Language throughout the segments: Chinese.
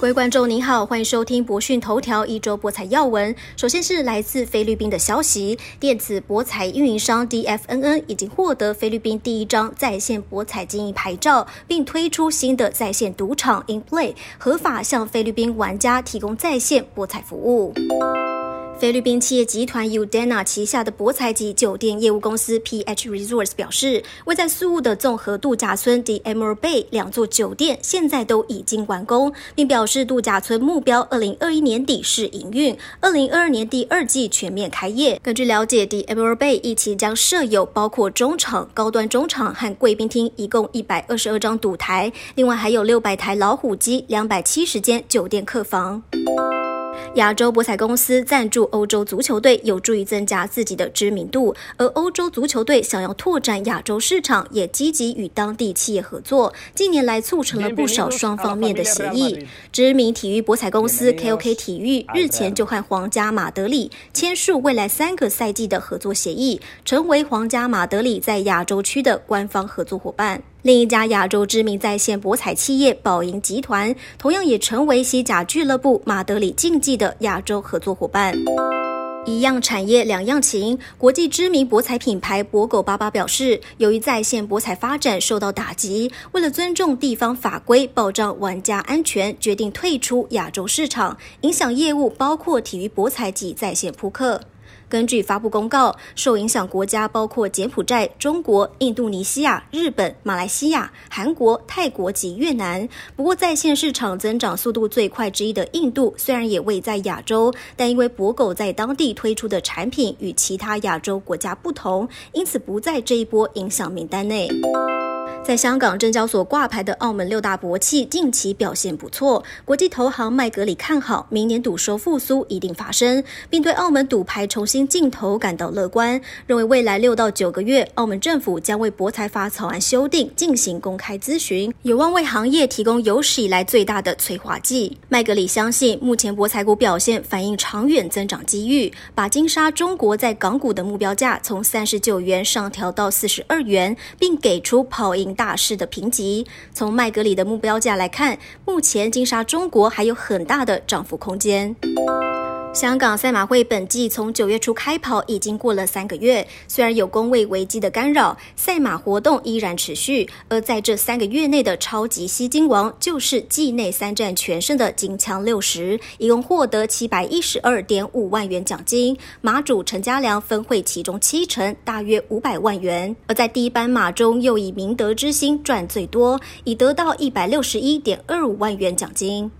各位观众您好，欢迎收听博讯头条一周博彩要闻。首先是来自菲律宾的消息，电子博彩运营商 DFNN 已经获得菲律宾第一张在线博彩经营牌照，并推出新的在线赌场 InPlay，合法向菲律宾玩家提供在线博彩服务。菲律宾企业集团 Udana 旗下的博彩级酒店业务公司 PH Resorts 表示，位在宿务的综合度假村 The Emerald Bay 两座酒店现在都已经完工，并表示度假村目标二零二一年底试营运，二零二二年第二季全面开业。根据了解，The Emerald Bay 一期将设有包括中场、高端中场和贵宾厅，一共一百二十二张赌台，另外还有六百台老虎机、两百七十间酒店客房。亚洲博彩公司赞助欧洲足球队，有助于增加自己的知名度。而欧洲足球队想要拓展亚洲市场，也积极与当地企业合作。近年来促成了不少双方面的协议。知名体育博彩公司 KOK 体育日前就和皇家马德里签署未来三个赛季的合作协议，成为皇家马德里在亚洲区的官方合作伙伴。另一家亚洲知名在线博彩企业宝盈集团，同样也成为西甲俱乐部马德里竞技的亚洲合作伙伴。一样产业两样情，国际知名博彩品牌博狗巴巴表示，由于在线博彩发展受到打击，为了尊重地方法规，保障玩家安全，决定退出亚洲市场，影响业务包括体育博彩及在线扑克。根据发布公告，受影响国家包括柬埔寨、中国、印度尼西亚、日本、马来西亚、韩国、泰国及越南。不过，在线市场增长速度最快之一的印度，虽然也未在亚洲，但因为博狗在当地推出的产品与其他亚洲国家不同，因此不在这一波影响名单内。在香港证交所挂牌的澳门六大博企近期表现不错，国际投行麦格里看好明年赌收复苏一定发生，并对澳门赌牌重新竞投感到乐观，认为未来六到九个月，澳门政府将为博彩法草案修订进行公开咨询，有望为行业提供有史以来最大的催化剂。麦格里相信，目前博彩股表现反映长远增长机遇，把金沙中国在港股的目标价从三十九元上调到四十二元，并给出跑赢。大势的评级，从麦格里的目标价来看，目前金沙中国还有很大的涨幅空间。香港赛马会本季从九月初开跑，已经过了三个月。虽然有工位危机的干扰，赛马活动依然持续。而在这三个月内的超级吸金王，就是季内三战全胜的金枪六十，一共获得七百一十二点五万元奖金。马主陈家良分会其中七成，大约五百万元。而在第一班马中，又以明德之星赚最多，已得到一百六十一点二五万元奖金。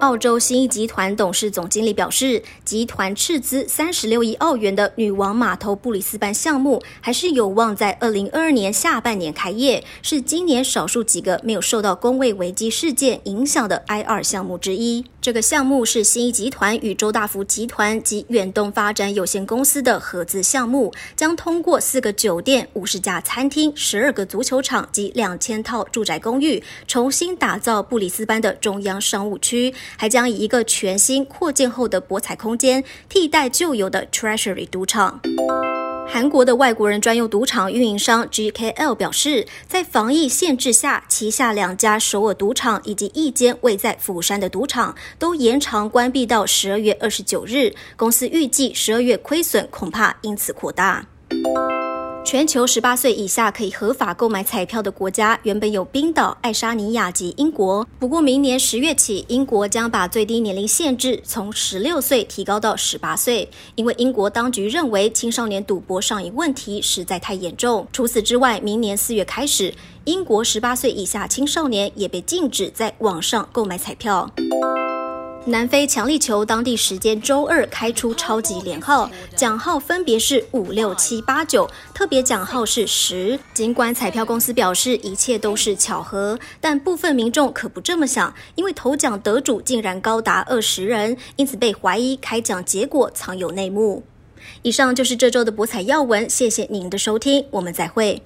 澳洲新一集团董事总经理表示，集团斥资三十六亿澳元的女王码头布里斯班项目，还是有望在二零二二年下半年开业，是今年少数几个没有受到工位危机事件影响的 I 二项目之一。这个项目是新一集团与周大福集团及远东发展有限公司的合资项目，将通过四个酒店、五十家餐厅、十二个足球场及两千套住宅公寓，重新打造布里斯班的中央商务区。还将以一个全新扩建后的博彩空间替代旧有的 Treasury 赌场。韩国的外国人专用赌场运营商 GKL 表示，在防疫限制下，旗下两家首尔赌场以及一间位在釜山的赌场都延长关闭到十二月二十九日。公司预计十二月亏损恐怕因此扩大。全球十八岁以下可以合法购买彩票的国家原本有冰岛、爱沙尼亚及英国，不过明年十月起，英国将把最低年龄限制从十六岁提高到十八岁，因为英国当局认为青少年赌博上瘾问题实在太严重。除此之外，明年四月开始，英国十八岁以下青少年也被禁止在网上购买彩票。南非强力球当地时间周二开出超级连号，奖号分别是五六七八九，特别奖号是十。尽管彩票公司表示一切都是巧合，但部分民众可不这么想，因为头奖得主竟然高达二十人，因此被怀疑开奖结果藏有内幕。以上就是这周的博彩要闻，谢谢您的收听，我们再会。